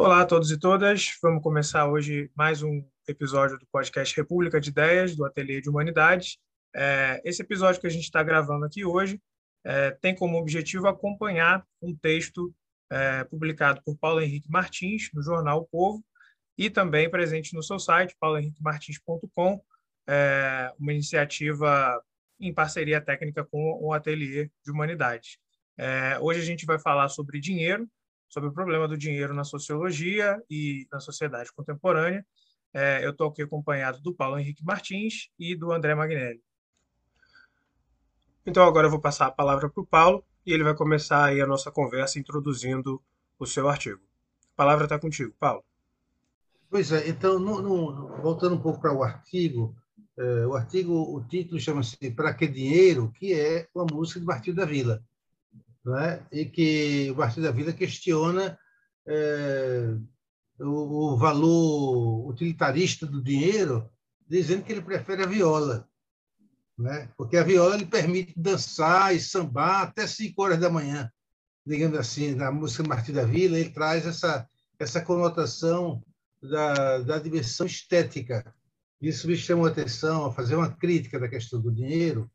Olá a todos e todas. Vamos começar hoje mais um episódio do podcast República de Ideias, do Ateliê de Humanidades. É, esse episódio que a gente está gravando aqui hoje é, tem como objetivo acompanhar um texto é, publicado por Paulo Henrique Martins no jornal o Povo e também presente no seu site, paulohenriquemartins.com, é, uma iniciativa em parceria técnica com o Ateliê de Humanidades. É, hoje a gente vai falar sobre dinheiro, sobre o problema do dinheiro na sociologia e na sociedade contemporânea. É, eu estou aqui acompanhado do Paulo Henrique Martins e do André Magnelli. Então agora eu vou passar a palavra para o Paulo e ele vai começar aí a nossa conversa introduzindo o seu artigo. A palavra está contigo, Paulo. Pois é, então, no, no, voltando um pouco para o artigo, é, o artigo, o título chama-se Para que Dinheiro?, que é uma música de Martinho da Vila, né? e que o Martinho da Vila questiona é, o, o, valor utilitarista do dinheiro, dizendo que ele prefere a viola, né? porque a viola lhe permite dançar e sambar até 5 horas da manhã, digamos assim, na música Martinho da Vila, ele traz essa, essa conotação da, da dimensão estética. Isso me chamou a atenção a fazer uma crítica da questão do dinheiro,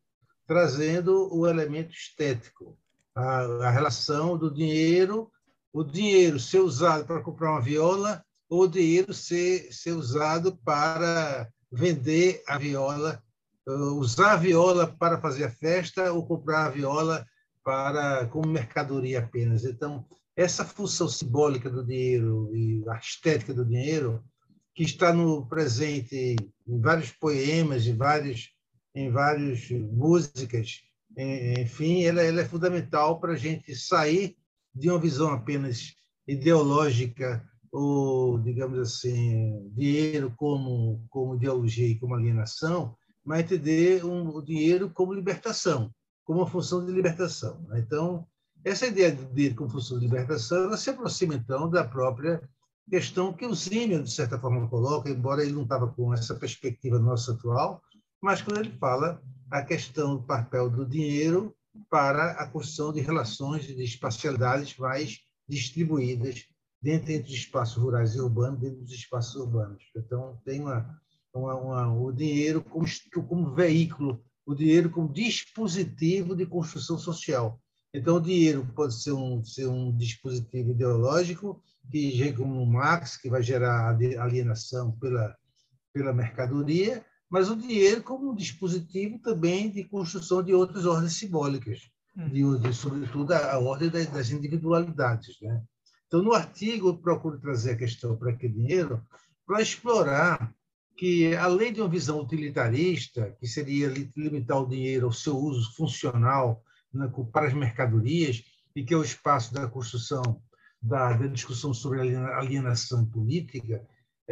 trazendo o elemento estético, a, a relação do dinheiro, o dinheiro ser usado para comprar uma viola ou o dinheiro ser, ser usado para vender a viola, usar a viola para fazer a festa ou comprar a viola para como mercadoria apenas. Então, essa função simbólica do dinheiro e a estética do dinheiro, que está no presente em vários poemas, em vários em várias músicas, enfim, ela, ela é fundamental para a gente sair de uma visão apenas ideológica ou, digamos assim, dinheiro como, como ideologia e como alienação, mas entender um, o dinheiro como libertação, como uma função de libertação. Então, essa ideia dele como função de libertação, ela se aproxima, então, da própria questão que o Zimmer, de certa forma, coloca, embora ele não estava com essa perspectiva nossa atual, mas quando ele fala a questão do papel do dinheiro para a construção de relações de espacialidades mais distribuídas dentro entre os espaços rurais e urbanos, dentro dos espaços urbanos. Então, tem uma, uma, uma, o dinheiro como, como veículo, o dinheiro como dispositivo de construção social. Então, o dinheiro pode ser um, ser um dispositivo ideológico, que como Marx, que vai gerar alienação pela, pela mercadoria, mas o dinheiro como um dispositivo também de construção de outras ordens simbólicas, hum. de, de sobretudo a, a ordem das, das, individualidades. Né? Então, no artigo, eu procuro trazer a questão para que dinheiro, para explorar que, além de uma visão utilitarista, que seria limitar o dinheiro ao seu uso funcional né, para as mercadorias, e que é o espaço da construção da, da discussão sobre alienação política,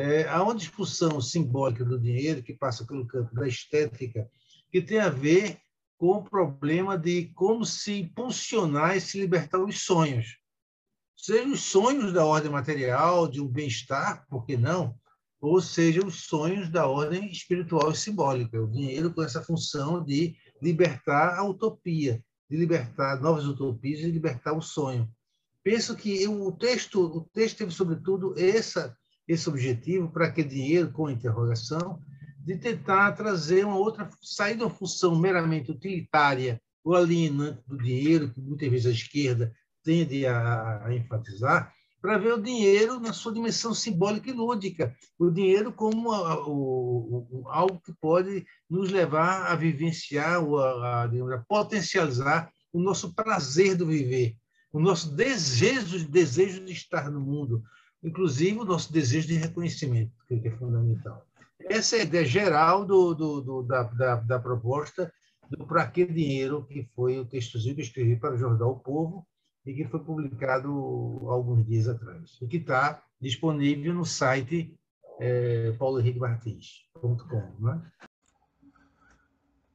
é, há uma discussão simbólica do dinheiro que passa pelo campo da estética, que tem a ver com o problema de como se impulsionar e se libertar os sonhos. Seja os sonhos da ordem material, de um bem-estar, por que não? Ou seja, os sonhos da ordem espiritual e simbólica. O dinheiro com essa função de libertar a utopia, de libertar novas utopias e libertar o sonho. Penso que o texto, o texto teve, sobretudo, essa, esse objetivo, para que dinheiro, com interrogação, de tentar trazer uma outra, sair de uma função meramente utilitária ou alienante do dinheiro, que muitas vezes a esquerda tende a, a enfatizar, para ver o dinheiro na sua dimensão simbólica e lúdica, o dinheiro como a, o, algo que pode nos levar a vivenciar ou a, a, a, potencializar o nosso prazer do viver, o nosso desejo, desejo de estar no mundo, inclusive o nosso desejo de reconhecimento, que é fundamental. Essa é a ideia geral do, do, do da, da, da, proposta do Para Que Dinheiro, que foi o textozinho que eu escrevi para o Jornal o Povo, e que foi publicado alguns dias atrás, e que está disponível no site é, paulohenriquemartins.com. Né?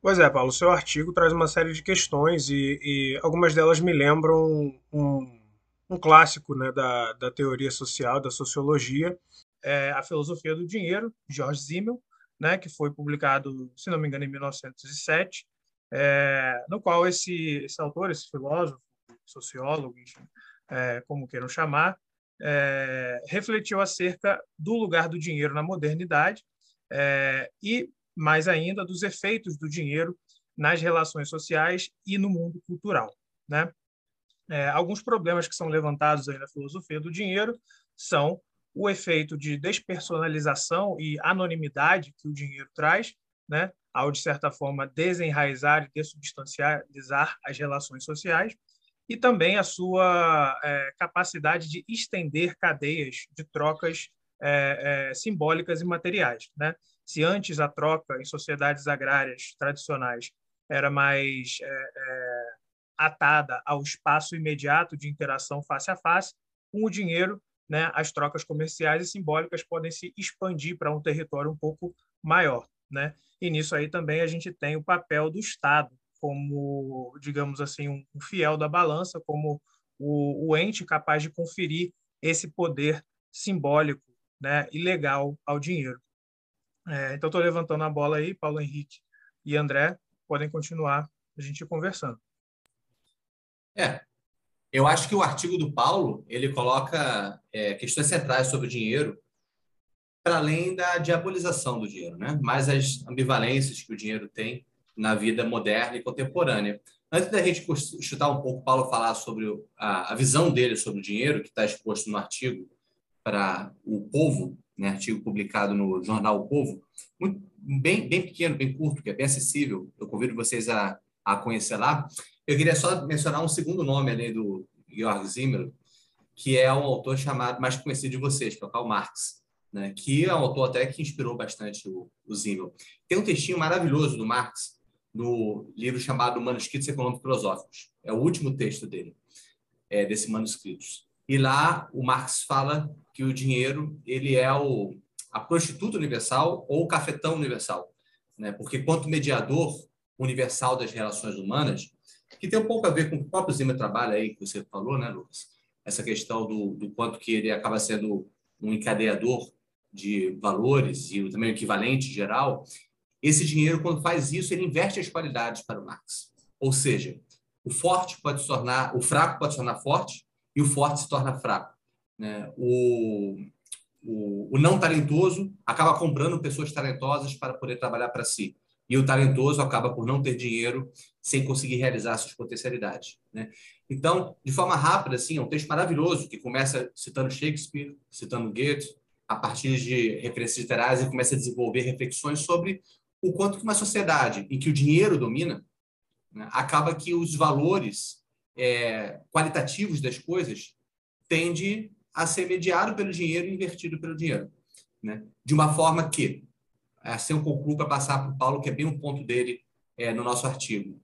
Pois é, Paulo, o seu artigo traz uma série de questões e, e algumas delas me lembram um, um clássico né, da, da teoria social, da sociologia, é A Filosofia do Dinheiro, George Simmel, né, que foi publicado, se não me engano, em 1907, é, no qual esse, esse autor, esse filósofo, sociólogo, enfim, é, como queiram chamar, é, refletiu acerca do lugar do dinheiro na modernidade é, e, mais ainda, dos efeitos do dinheiro nas relações sociais e no mundo cultural. Né? É, alguns problemas que são levantados aí na filosofia do dinheiro são o efeito de despersonalização e anonimidade que o dinheiro traz, né, ao, de certa forma, desenraizar e dessubstancializar as relações sociais, e também a sua é, capacidade de estender cadeias de trocas é, é, simbólicas e materiais. Né? Se antes a troca em sociedades agrárias tradicionais era mais é, é, atada ao espaço imediato de interação face a face, com o dinheiro, né, as trocas comerciais e simbólicas podem se expandir para um território um pouco maior. Né? E nisso aí também a gente tem o papel do Estado como, digamos assim, um fiel da balança, como o, o ente capaz de conferir esse poder simbólico né, e legal ao dinheiro. É, então, estou levantando a bola aí, Paulo Henrique e André, podem continuar a gente conversando. É, eu acho que o artigo do Paulo ele coloca é, questões centrais sobre o dinheiro para além da diabolização do dinheiro, né? Mais as ambivalências que o dinheiro tem na vida moderna e contemporânea. Antes da gente chutar um pouco, Paulo falar sobre a, a visão dele sobre o dinheiro, que está exposto no artigo para o Povo, né, artigo publicado no jornal O Povo, muito, bem, bem pequeno, bem curto, que é bem acessível. Eu convido vocês a, a conhecer lá. Eu queria só mencionar um segundo nome além do Georg Zimmer, que é um autor chamado mais conhecido de vocês, que é o Karl Marx né, que é um autor até que inspirou bastante o, o. Tem um textinho maravilhoso do Marx no livro chamado Manuscritos Econômicos Filosóficos. É o último texto dele, é, desse manuscritos. E lá o Marx fala que o dinheiro ele é o, a prostituta universal ou o cafetão universal. Né? Porque quanto mediador universal das relações humanas, que tem um pouco a ver com o próprio Zimmer trabalha aí, que você falou, né, Lucas? Essa questão do, do quanto que ele acaba sendo um encadeador de valores e também o equivalente geral, esse dinheiro, quando faz isso, ele inverte as qualidades para o Marx. Ou seja, o forte pode se tornar, o fraco pode se tornar forte e o forte se torna fraco. Né? O, o, o não talentoso acaba comprando pessoas talentosas para poder trabalhar para si. E o talentoso acaba por não ter dinheiro sem conseguir realizar suas potencialidades. Né? Então, de forma rápida, assim, é um texto maravilhoso que começa citando Shakespeare, citando Goethe, a partir de referências literárias, e começa a desenvolver reflexões sobre o quanto que uma sociedade em que o dinheiro domina, né, acaba que os valores é, qualitativos das coisas tende a ser mediado pelo dinheiro e invertido pelo dinheiro. Né? De uma forma que, assim eu concluo para passar para o Paulo, que é bem um ponto dele é, no nosso artigo.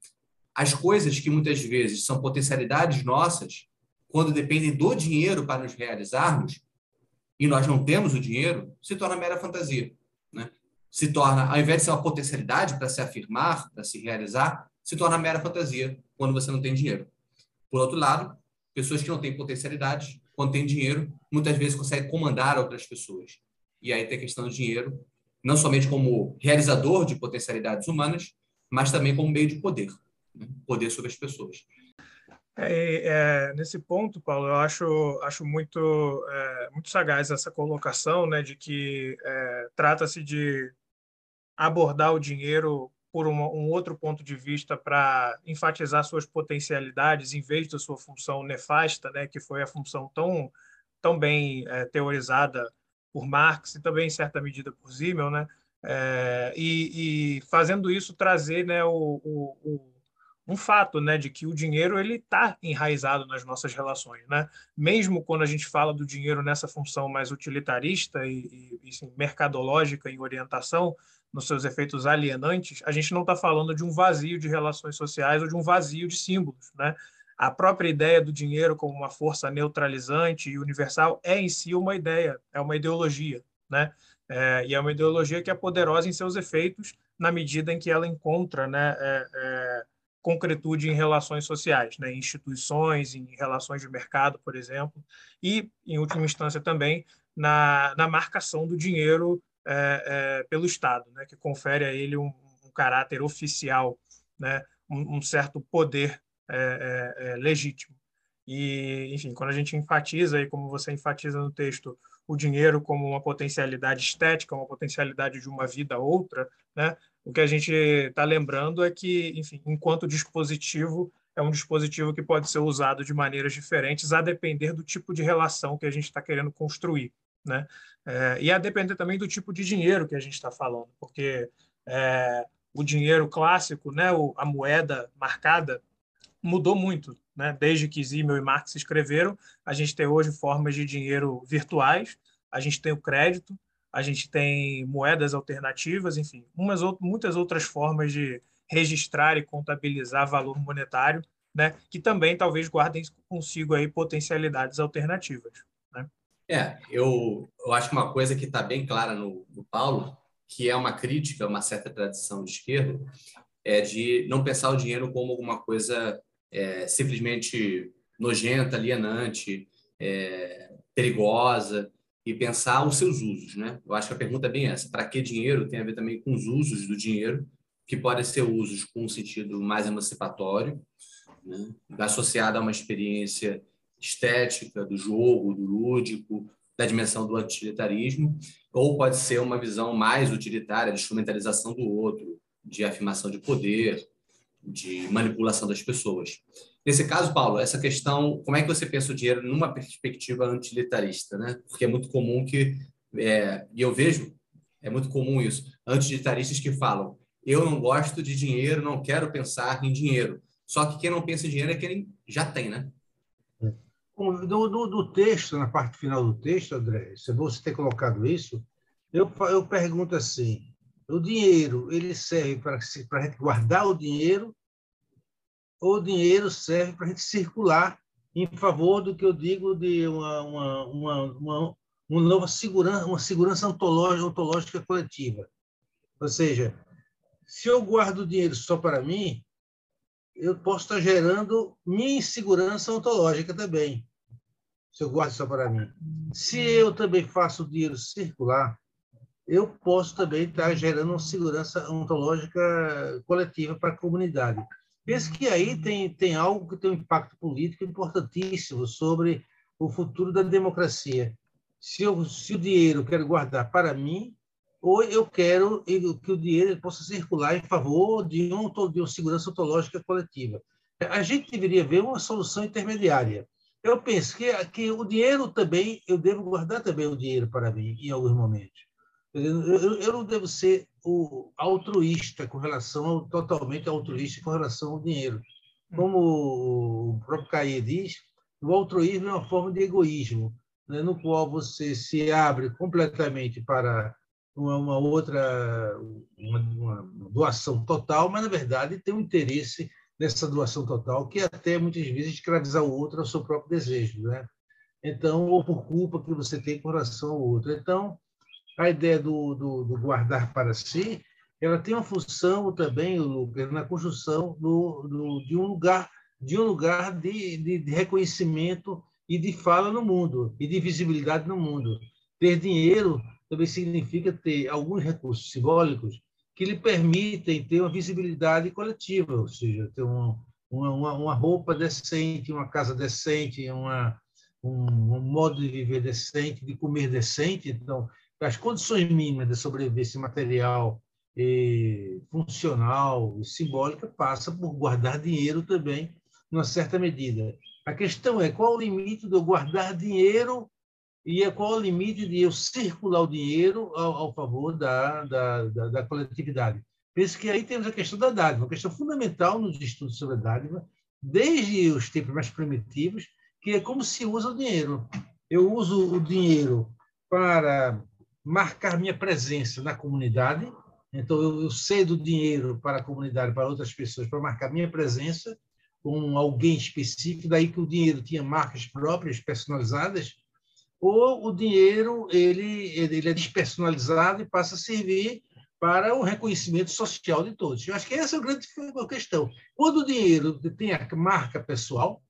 As coisas que muitas vezes são potencialidades nossas, quando dependem do dinheiro para nos realizarmos, e nós não temos o dinheiro, se torna mera fantasia. Né? Se torna, ao invés de ser uma potencialidade para se afirmar, para se realizar, se torna mera fantasia quando você não tem dinheiro. Por outro lado, pessoas que não têm potencialidade, quando têm dinheiro, muitas vezes conseguem comandar outras pessoas. E aí tem a questão do dinheiro, não somente como realizador de potencialidades humanas, mas também como meio de poder, né? poder sobre as pessoas. É, é, nesse ponto, Paulo, eu acho, acho muito, é, muito sagaz essa colocação né, de que é, trata-se de abordar o dinheiro por uma, um outro ponto de vista para enfatizar suas potencialidades em vez da sua função nefasta, né, que foi a função tão, tão bem é, teorizada por Marx e também, em certa medida, por Simmel, né, é, e, e, fazendo isso trazer né, o, o um fato, né, de que o dinheiro ele está enraizado nas nossas relações, né? Mesmo quando a gente fala do dinheiro nessa função mais utilitarista e, e, e mercadológica em orientação, nos seus efeitos alienantes, a gente não está falando de um vazio de relações sociais ou de um vazio de símbolos, né? A própria ideia do dinheiro como uma força neutralizante e universal é em si uma ideia, é uma ideologia, né? É, e é uma ideologia que é poderosa em seus efeitos na medida em que ela encontra, né? É, é, concretude em relações sociais, né, em instituições, em relações de mercado, por exemplo, e, em última instância, também na, na marcação do dinheiro é, é, pelo Estado, né, que confere a ele um, um caráter oficial, né, um, um certo poder é, é, é legítimo. E, enfim, quando a gente enfatiza, e como você enfatiza no texto, o dinheiro como uma potencialidade estética, uma potencialidade de uma vida a outra, né? o que a gente está lembrando é que, enfim, enquanto dispositivo, é um dispositivo que pode ser usado de maneiras diferentes, a depender do tipo de relação que a gente está querendo construir. Né? É, e a depender também do tipo de dinheiro que a gente está falando, porque é, o dinheiro clássico, né, o, a moeda marcada, mudou muito. Né? Desde que Zimmel e Marx escreveram, a gente tem hoje formas de dinheiro virtuais, a gente tem o crédito, a gente tem moedas alternativas, enfim, umas, muitas outras formas de registrar e contabilizar valor monetário, né? que também talvez guardem consigo aí potencialidades alternativas. Né? É, eu, eu acho uma coisa que está bem clara no, no Paulo, que é uma crítica a uma certa tradição de esquerda, é de não pensar o dinheiro como alguma coisa é, simplesmente nojenta, alienante, é, perigosa, e pensar os seus usos. Né? Eu acho que a pergunta é bem essa: para que dinheiro tem a ver também com os usos do dinheiro, que podem ser usos com um sentido mais emancipatório, né? associado a uma experiência estética do jogo, do lúdico, da dimensão do utilitarismo, ou pode ser uma visão mais utilitária de instrumentalização do outro, de afirmação de poder, de manipulação das pessoas. Nesse caso, Paulo, essa questão, como é que você pensa o dinheiro numa perspectiva antilitarista, né? Porque é muito comum que, é, e eu vejo, é muito comum isso, antilitaristas que falam, eu não gosto de dinheiro, não quero pensar em dinheiro. Só que quem não pensa em dinheiro é quem já tem, né? Do, do, do texto, na parte final do texto, André, se você ter colocado isso, eu, eu pergunto assim, o dinheiro, ele serve para, a gente guardar o dinheiro ou o dinheiro serve para a gente circular em favor do que eu digo de uma, uma, uma, uma, uma nova segurança, uma segurança ontológica, ontológica coletiva. Ou seja, se eu guardo o dinheiro só para mim, eu posso estar gerando minha insegurança ontológica também, se eu guardo só para mim. Se eu também faço o dinheiro circular, eu posso também estar gerando uma segurança ontológica coletiva para a comunidade. Penso que aí tem, tem algo que tem um impacto político importantíssimo sobre o futuro da democracia. Se, eu, se o dinheiro eu quero guardar para mim, ou eu quero que o dinheiro possa circular em favor de, um, de uma segurança ontológica coletiva. A gente deveria ver uma solução intermediária. Eu penso que, que o dinheiro também, eu devo guardar também o dinheiro para mim em alguns momentos. Eu, eu, não devo ser o altruísta com relação ao, totalmente altruísta com relação ao dinheiro. Como o próprio Caê diz, o altruísmo é uma forma de egoísmo, né, no qual você se abre completamente para uma, uma outra uma, uma, doação total, mas na verdade tem um interesse nessa doação total que até muitas vezes escravizar o outro ao seu próprio desejo, né? Então, ou por culpa que você tem com relação ao outro. Então, a ideia do, do, do, guardar para si, ela tem uma função também, Lucas, na construção do, do, de um lugar, de um lugar de, de, de, reconhecimento e de fala no mundo, e de visibilidade no mundo. Ter dinheiro também significa ter alguns recursos simbólicos que lhe permitem ter uma visibilidade coletiva, ou seja, ter uma, uma, uma roupa decente, uma casa decente, uma, um, um modo de viver decente, de comer decente. Então, as condições mínimas de sobrevivência material e funcional e simbólica passa por guardar dinheiro também, numa certa medida. A questão é qual o limite eu guardar dinheiro e qual o limite de eu circular o dinheiro ao, ao favor da, da, da, da, coletividade. Penso que aí temos a questão da dádiva, uma questão fundamental nos estudos sobre a dádiva, desde os tempos mais primitivos, que é como se usa o dinheiro. Eu uso o dinheiro para marcar minha presença na comunidade. Então, eu, cedo dinheiro para a comunidade, para outras pessoas, para marcar minha presença com alguém específico, daí que o dinheiro tinha marcas próprias, personalizadas, ou o dinheiro ele, ele é despersonalizado e passa a servir para o reconhecimento social de todos. Eu acho que essa é a grande questão. Quando o dinheiro tem a marca pessoal,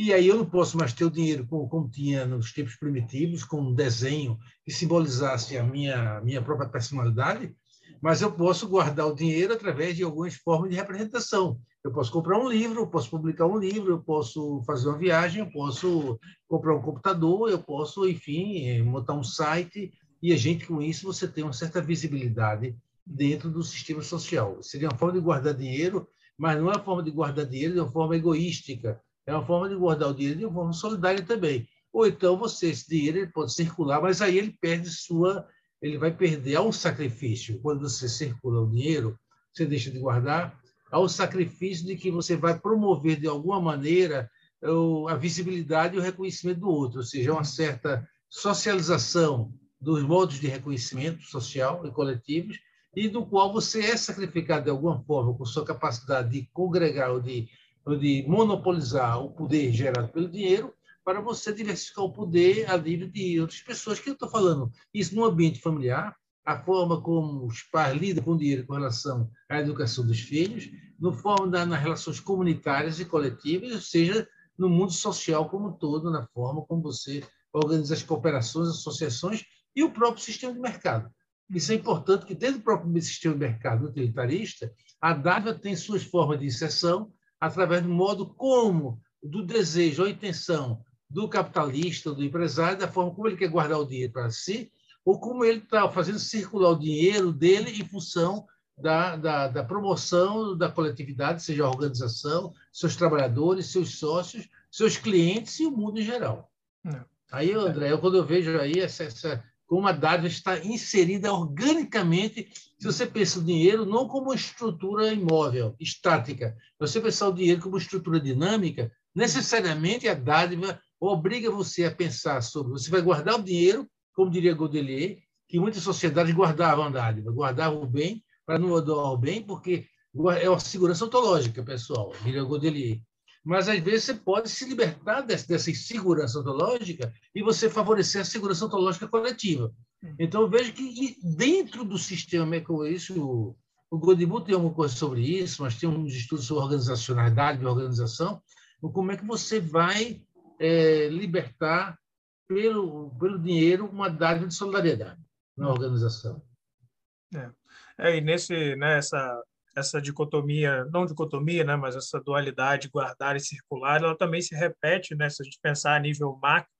e aí eu não posso mais ter o dinheiro como, como tinha nos tempos primitivos, com um desenho que simbolizasse a minha, minha própria personalidade. mas eu posso guardar o dinheiro através de algumas formas de representação. Eu posso comprar um livro, eu posso publicar um livro, eu posso fazer uma viagem, eu posso comprar um computador, eu posso, enfim, montar um site, e a gente, com isso, você tem uma certa visibilidade dentro do sistema social. Seria uma forma de guardar dinheiro, mas não é uma forma de guardar dinheiro de uma forma egoística, é uma forma de guardar o dinheiro de uma forma solidária também. Ou então você, esse dinheiro ele pode circular, mas aí ele perde sua, ele vai perder ao sacrifício. Quando você circula o dinheiro, você deixa de guardar, ao sacrifício de que você vai promover de alguma maneira a visibilidade e o reconhecimento do outro, ou seja, uma certa socialização dos modos de reconhecimento social e coletivos, e do qual você é sacrificado de alguma forma com sua capacidade de congregar ou de, de monopolizar o poder gerado pelo dinheiro, para você diversificar o poder a nível de outras pessoas. Que eu estou falando isso no ambiente familiar, a forma como os pais lidam com o dinheiro com relação à educação dos filhos, no forma da, nas relações comunitárias e coletivas, ou seja, no mundo social como um todo, na forma como você organiza as cooperações, associações e o próprio sistema de mercado. Isso é importante que dentro do próprio sistema de mercado utilitarista, a dádiva tem suas formas de inserção através do modo como, do desejo ou intenção do capitalista, do empresário, da forma como ele quer guardar o dinheiro para si, ou como ele está fazendo circular o dinheiro dele em função da, da, da, promoção da coletividade, seja a organização, seus trabalhadores, seus sócios, seus clientes e o mundo em geral. Não. Aí, André, eu, quando eu vejo aí essa, essa, como a dádiva está inserida organicamente, se você pensa o dinheiro não como uma estrutura imóvel, estática, você pensar o dinheiro como estrutura dinâmica, necessariamente a dádiva obriga você a pensar sobre. Você vai guardar o dinheiro, como diria Godelier, que muitas sociedades guardavam a dádiva, guardavam o bem para não doar o bem, porque é uma segurança ontológica, pessoal, diria Godelier. Mas às vezes você pode se libertar dessa, dessa insegurança ontológica e você favorecer a segurança ontológica coletiva. Então eu vejo que dentro do sistema, é isso, o Godimut tem alguma coisa sobre isso, mas tem uns estudos sobre organizacionalidade e organização, como é que você vai é, libertar pelo, pelo dinheiro uma dádiva de solidariedade na organização. É, é e nesse, né, essa, dicotomia, não dicotomia, né, mas essa dualidade guardar e circular, ela também se repete, né, se a gente pensar a nível macro,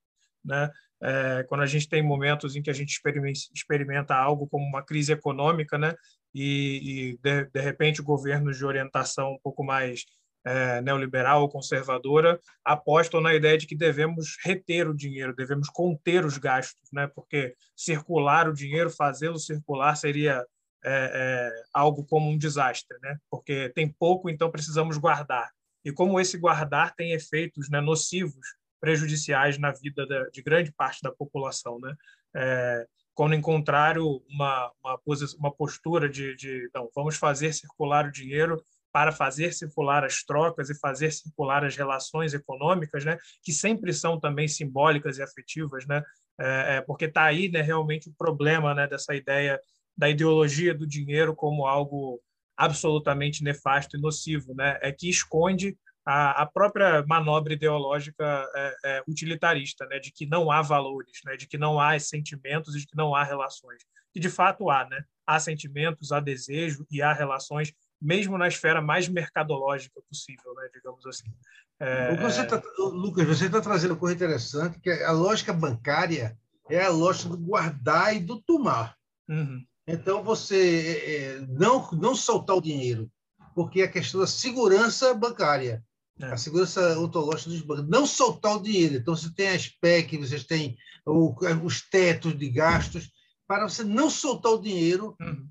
né, é, quando a gente tem momentos em que a gente experimenta, experimenta algo como uma crise econômica, né, e, e de, de repente governos de orientação um pouco mais é, neoliberal ou conservadora apostam na ideia de que devemos reter o dinheiro, devemos conter os gastos, né? porque circular o dinheiro, fazê-lo circular, seria é, é, algo como um desastre, né? porque tem pouco, então precisamos guardar. E como esse guardar tem efeitos né, nocivos, prejudiciais na vida de grande parte da população. Né? É, quando encontraram uma, uma, uma postura de, de não, vamos fazer circular o dinheiro para fazer circular as trocas e fazer circular as relações econômicas, né, que sempre são também simbólicas e afetivas, né, é, é porque está aí né, realmente o problema né, dessa ideia da ideologia do dinheiro como algo absolutamente nefasto e nocivo, né, é que esconde a, a própria manobra ideológica é, é, utilitarista, né, de que não há valores, né, de que não há sentimentos e de que não há relações, que de fato há, né, há sentimentos, há desejo e há relações mesmo na esfera mais mercadológica possível, né, digamos assim. É... Você tá, Lucas, você está trazendo uma coisa interessante, que é a lógica bancária é a lógica do guardar e do tomar. Uhum. Então, você é, é não, não soltar o dinheiro, porque é a questão da segurança bancária, é. a segurança ontológica dos bancos, não soltar o dinheiro. Então, você tem a SPEC, vocês têm o, os tetos de gastos, para você não soltar o dinheiro uhum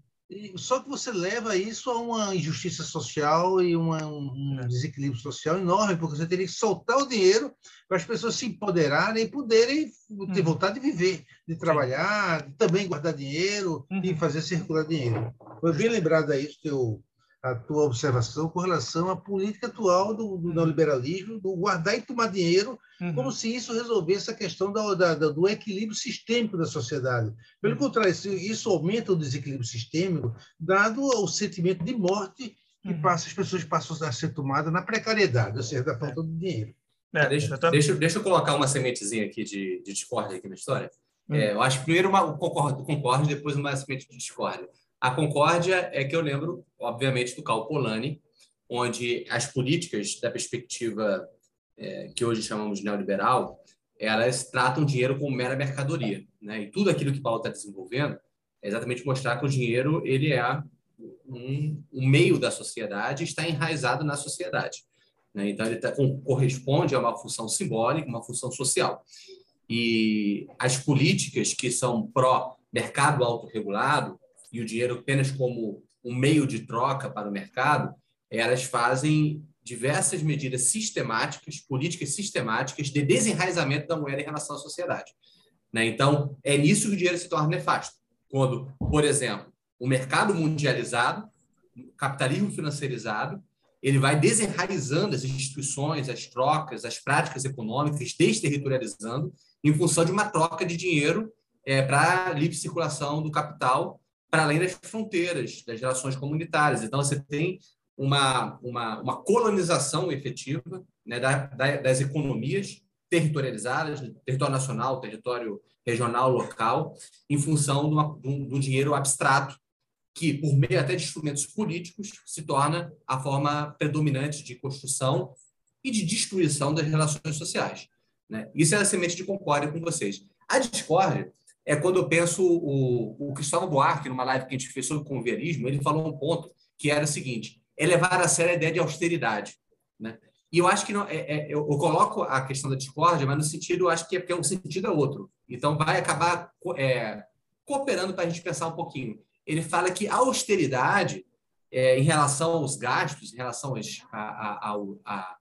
só que você leva isso a uma injustiça social e uma, um é. desequilíbrio social enorme, porque você teria que soltar o dinheiro para as pessoas se empoderarem e poderem ter uhum. vontade de viver, de trabalhar, de também guardar dinheiro uhum. e fazer circular dinheiro. Foi bem lembrado aí que eu a tua observação com relação à política atual do, do uhum. neoliberalismo, do guardar e tomar dinheiro, uhum. como se isso resolvesse a questão da, da, do equilíbrio sistêmico da sociedade. Pelo uhum. contrário, isso, isso, aumenta o desequilíbrio sistêmico, dado o sentimento de morte que uhum. passa, as pessoas passam a ser tomadas na precariedade, ou seja, da falta de dinheiro. É, deixa, deixa, deixa eu colocar uma sementezinha aqui de, de discórdia aqui na história. Hum. É, eu acho que primeiro uma, concordo, concordo, depois uma semente de discórdia. A concórdia é que eu lembro, obviamente, do Cal Polanyi, onde as políticas da perspectiva é, que hoje chamamos de neoliberal, elas tratam o dinheiro como mera mercadoria, né? E tudo aquilo que Paulo está desenvolvendo é exatamente mostrar que o dinheiro ele é um, um meio da sociedade, está enraizado na sociedade. Né? Então ele tá, corresponde a uma função simbólica, uma função social. E as políticas que são pró mercado autorregulado e o dinheiro apenas como um meio de troca para o mercado, elas fazem diversas medidas sistemáticas, políticas sistemáticas de desenraizamento da moeda em relação à sociedade. Né? Então, é nisso que o dinheiro se torna nefasto. Quando, por exemplo, o mercado mundializado, o capitalismo financeirizado, ele vai desenraizando as instituições, as trocas, as práticas econômicas, desterritorializando, em função de uma troca de dinheiro é, para livre circulação do capital para além das fronteiras, das relações comunitárias. Então, você tem uma, uma, uma colonização efetiva né, da, da, das economias territorializadas, território nacional, território regional, local, em função de, uma, de, um, de um dinheiro abstrato que, por meio até de instrumentos políticos, se torna a forma predominante de construção e de destruição das relações sociais. Né? Isso é a semente de concórdia com vocês. A discórdia é quando eu penso o, o Cristóvão Buarque, numa live que a gente fez sobre converismo, ele falou um ponto que era o seguinte: é levar a sério a ideia de austeridade. Né? E eu acho que não, é, é, eu, coloco a questão da discórdia, mas no sentido, eu acho que é porque o sentido é outro. Então, vai acabar é, cooperando para a gente pensar um pouquinho. Ele fala que a austeridade, é, em relação aos gastos, em relação a, a, a,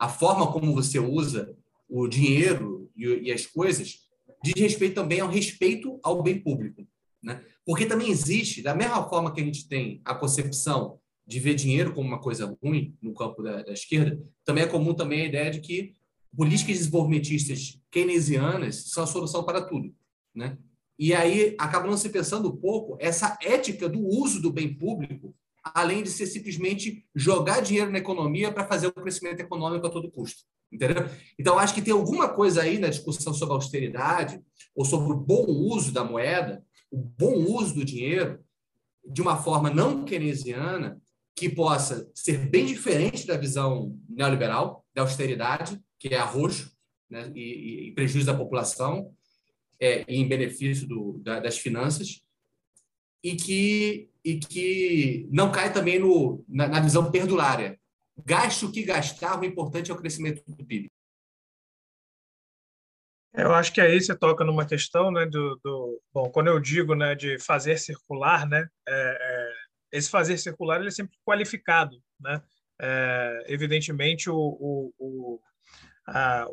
a, forma como você usa o dinheiro e, e as coisas, diz respeito também ao respeito ao bem público. Né? Porque também existe, da mesma forma que a gente tem a concepção de ver dinheiro como uma coisa ruim no campo da, da esquerda, também é comum também a ideia de que políticas desenvolvimentistas keynesianas são a solução para tudo, né? E aí acaba não se pensando um pouco essa ética do uso do bem público, além de ser simplesmente jogar dinheiro na economia para fazer o crescimento econômico a todo custo, entendeu? Então acho que tem alguma coisa aí na discussão sobre austeridade ou sobre o bom uso da moeda, o bom uso do dinheiro de uma forma não keynesiana que possa ser bem diferente da visão neoliberal, da austeridade, que é arroxo né, e, e, prejuízo da população é, em benefício do, da, das finanças, e que, e que não cai também no, na, na visão perdulária. Gaste o que gastar, o importante é o crescimento do PIB. Eu acho que aí você toca numa questão, né, do, do bom, quando eu digo, né, de fazer circular, né, é, é, esse fazer circular ele é sempre qualificado, né? É, evidentemente, o, o, o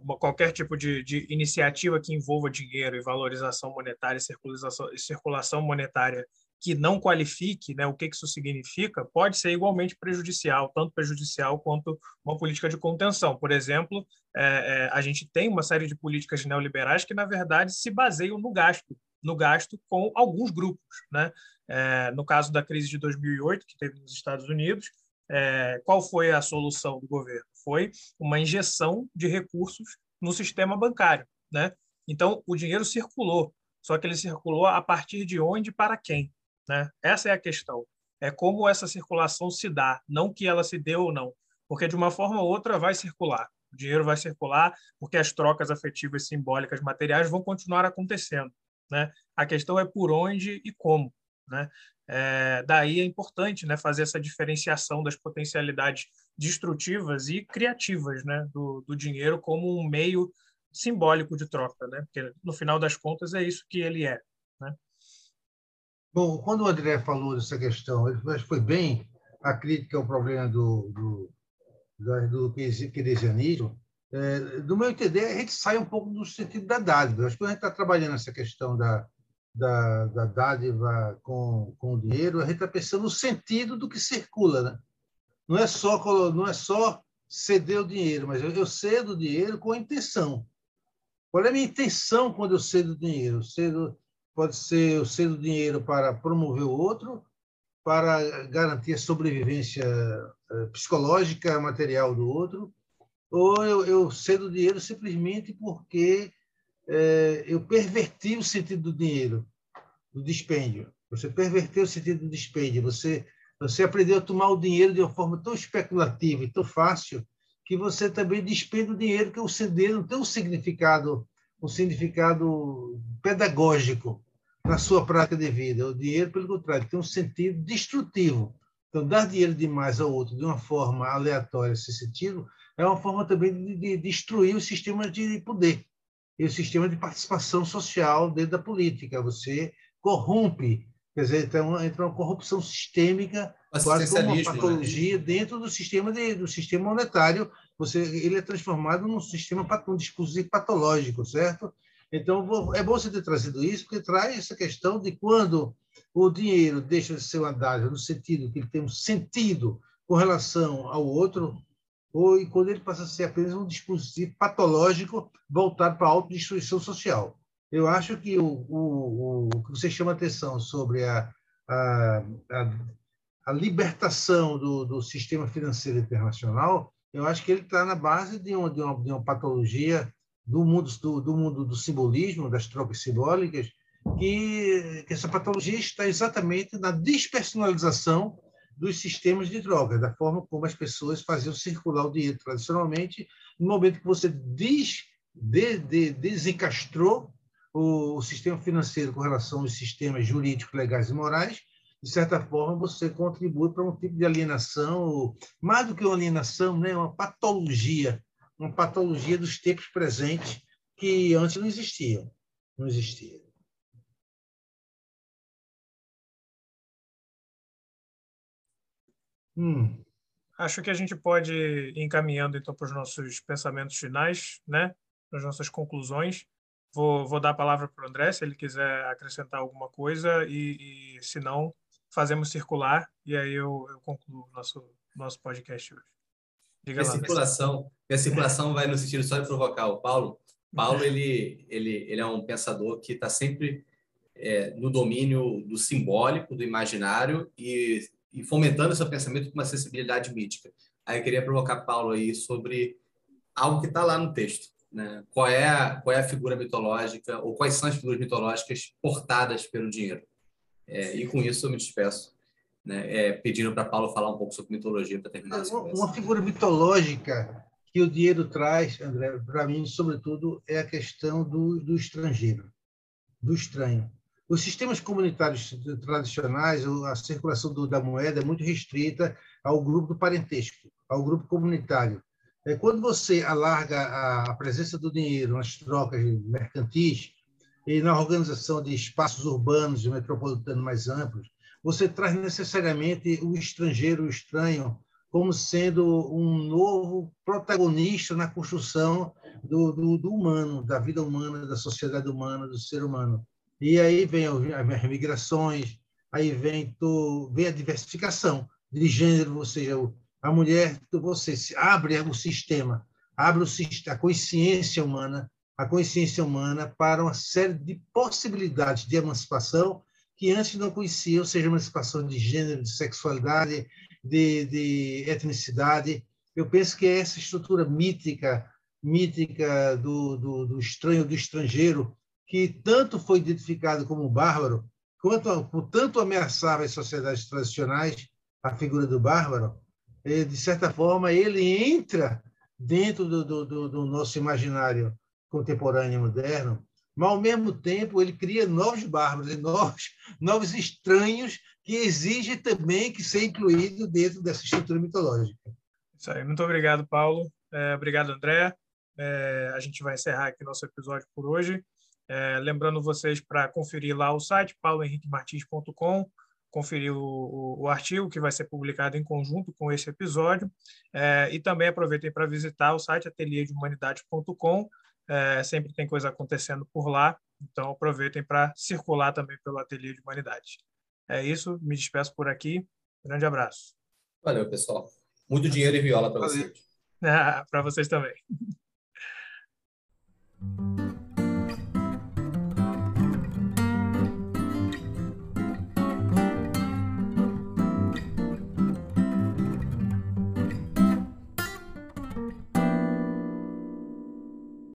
uma, qualquer tipo de, de, iniciativa que envolva dinheiro e valorização monetária, circulação, circulação monetária que não qualifique né, o que isso significa, pode ser igualmente prejudicial, tanto prejudicial quanto uma política de contenção. Por exemplo, é, é, a gente tem uma série de políticas neoliberais que, na verdade, se baseiam no gasto, no gasto com alguns grupos. Né? É, no caso da crise de 2008, que teve nos Estados Unidos, é, qual foi a solução do governo? Foi uma injeção de recursos no sistema bancário. Né? Então, o dinheiro circulou, só que ele circulou a partir de onde e para quem? Né? Essa é a questão. É como essa circulação se dá, não que ela se deu ou não, porque de uma forma ou outra vai circular. O dinheiro vai circular porque as trocas afetivas, simbólicas, materiais vão continuar acontecendo. Né? A questão é por onde e como. Né? É, daí é importante né, fazer essa diferenciação das potencialidades destrutivas e criativas né, do, do dinheiro como um meio simbólico de troca, né? porque no final das contas é isso que ele é. Bom, quando o André falou dessa questão, ele foi bem a crítica ao problema do, do, do, do keynesianismo. É, do meu entender, a gente sai um pouco do sentido da dádiva. Acho que a gente está trabalhando essa questão da, da, da dádiva com, com o dinheiro, a gente está pensando no sentido do que circula. Né? Não, é só, não é só ceder o dinheiro, mas eu, eu cedo o dinheiro com a intenção. Qual é a minha intenção quando eu cedo o dinheiro? Eu cedo, pode ser eu cedo dinheiro para promover o outro, para garantir a sobrevivência eh, psicológica, material do outro, ou eu, eu cedo dinheiro simplesmente porque é, eu perverti o sentido do dinheiro, do dispêndio. Você perverteu o sentido do dispêndio. Você, você aprendeu a tomar o dinheiro de uma forma tão especulativa e tão fácil que você também despende o dinheiro, que o dinheiro não tem um significado, um significado pedagógico na sua prática de vida. O dinheiro, pelo contrário, tem um sentido destrutivo. Então, dar dinheiro demais ao outro de uma forma aleatória, nesse sentido, é uma forma também de, de destruir o sistema de poder e o sistema de participação social dentro da política. Você corrompe, quer dizer, então, entra uma corrupção sistêmica, quase como uma né? patologia né? dentro do sistema, de, do sistema monetário. Você, ele é transformado num sistema, num dispositivo patológico, certo? Então, é bom você ter trazido isso, porque traz essa questão de quando o dinheiro deixa de ser uma dádiva, no sentido que ele tem um sentido com relação ao outro, ou quando ele passa a ser apenas um dispositivo patológico voltado para a autodestruição social. Eu acho que o, o, o que você chama atenção sobre a, a, a, a libertação do, do sistema financeiro internacional, eu acho que ele está na base de uma, de uma, de uma patologia do mundo do, do, mundo do simbolismo, das trocas simbólicas, que, que essa patologia está exatamente na despersonalização dos sistemas de droga, da forma como as pessoas faziam circular o dinheiro tradicionalmente, no momento que você des, de, de, desencastrou o, o, sistema financeiro com relação aos sistemas jurídicos, legais e morais, de certa forma você contribui para um tipo de alienação, mais do que uma alienação, né, uma patologia, uma patologia dos tempos presentes que antes não existiam, não existia. Hum. Acho que a gente pode ir encaminhando então para os nossos pensamentos finais, né? Para as nossas conclusões. Vou, vou dar a palavra para o André, se ele quiser acrescentar alguma coisa, e, e se não, fazemos circular, e aí eu, eu concluo o nosso, nosso podcast hoje. Diga minha lá, circulação, minha circulação vai no sentido só de provocar o Paulo. Paulo ele, ele, ele é um pensador que está sempre é, no domínio do simbólico, do imaginário e e fomentando seu pensamento com uma sensibilidade mítica. Aí eu queria provocar Paulo aí sobre algo que está lá no texto. Né? Qual, é a, qual é a figura mitológica, ou quais são as figuras mitológicas portadas pelo dinheiro? É, e com isso eu me despeço, né? é, pedindo para Paulo falar um pouco sobre mitologia para terminar conversa. Uma figura mitológica que o dinheiro traz, André, para mim, sobretudo, é a questão do, do estrangeiro, do estranho. Os sistemas comunitários tradicionais, a circulação do, da moeda é muito restrita ao grupo do parentesco, ao grupo comunitário. É, quando você alarga a, a presença do dinheiro nas trocas mercantis e na organização de espaços urbanos e metropolitanos mais amplos, você traz necessariamente o estrangeiro, o estranho, como sendo um novo protagonista na construção do, do, do humano, da vida humana, da sociedade humana, do ser humano. E aí vem as migrações, aí vem, vem a diversificação de gênero, ou seja, a mulher, você abre o sistema, abre o, a consciência humana, a consciência humana para uma série de possibilidades de emancipação que antes não conheciam, seja emancipação de gênero, de sexualidade, de, de etnicidade. Eu penso que é essa estrutura mítica, mítica do, do, do estranho, do estrangeiro, que tanto foi identificado como bárbaro, quanto ameaçava as sociedades tradicionais, a figura do bárbaro, de certa forma, ele entra dentro do, do, do nosso imaginário contemporâneo moderno, mas, ao mesmo tempo, ele cria novos bárbaros, novos, novos estranhos que exigem também que ser incluído dentro dessa estrutura mitológica. Isso aí. Muito obrigado, Paulo. É, obrigado, André. É, a gente vai encerrar aqui nosso episódio por hoje. É, lembrando vocês para conferir lá o site paulohenriquemartins.com, conferir o, o, o, artigo que vai ser publicado em conjunto com esse episódio, é, e também aproveitem para visitar o site ateliêdehumanidade.com, é, sempre tem coisa acontecendo por lá, então aproveitem para circular também pelo Ateliê de Humanidade. É isso, me despeço por aqui, grande abraço. Valeu, pessoal. Muito dinheiro e viola para vocês. para vocês também.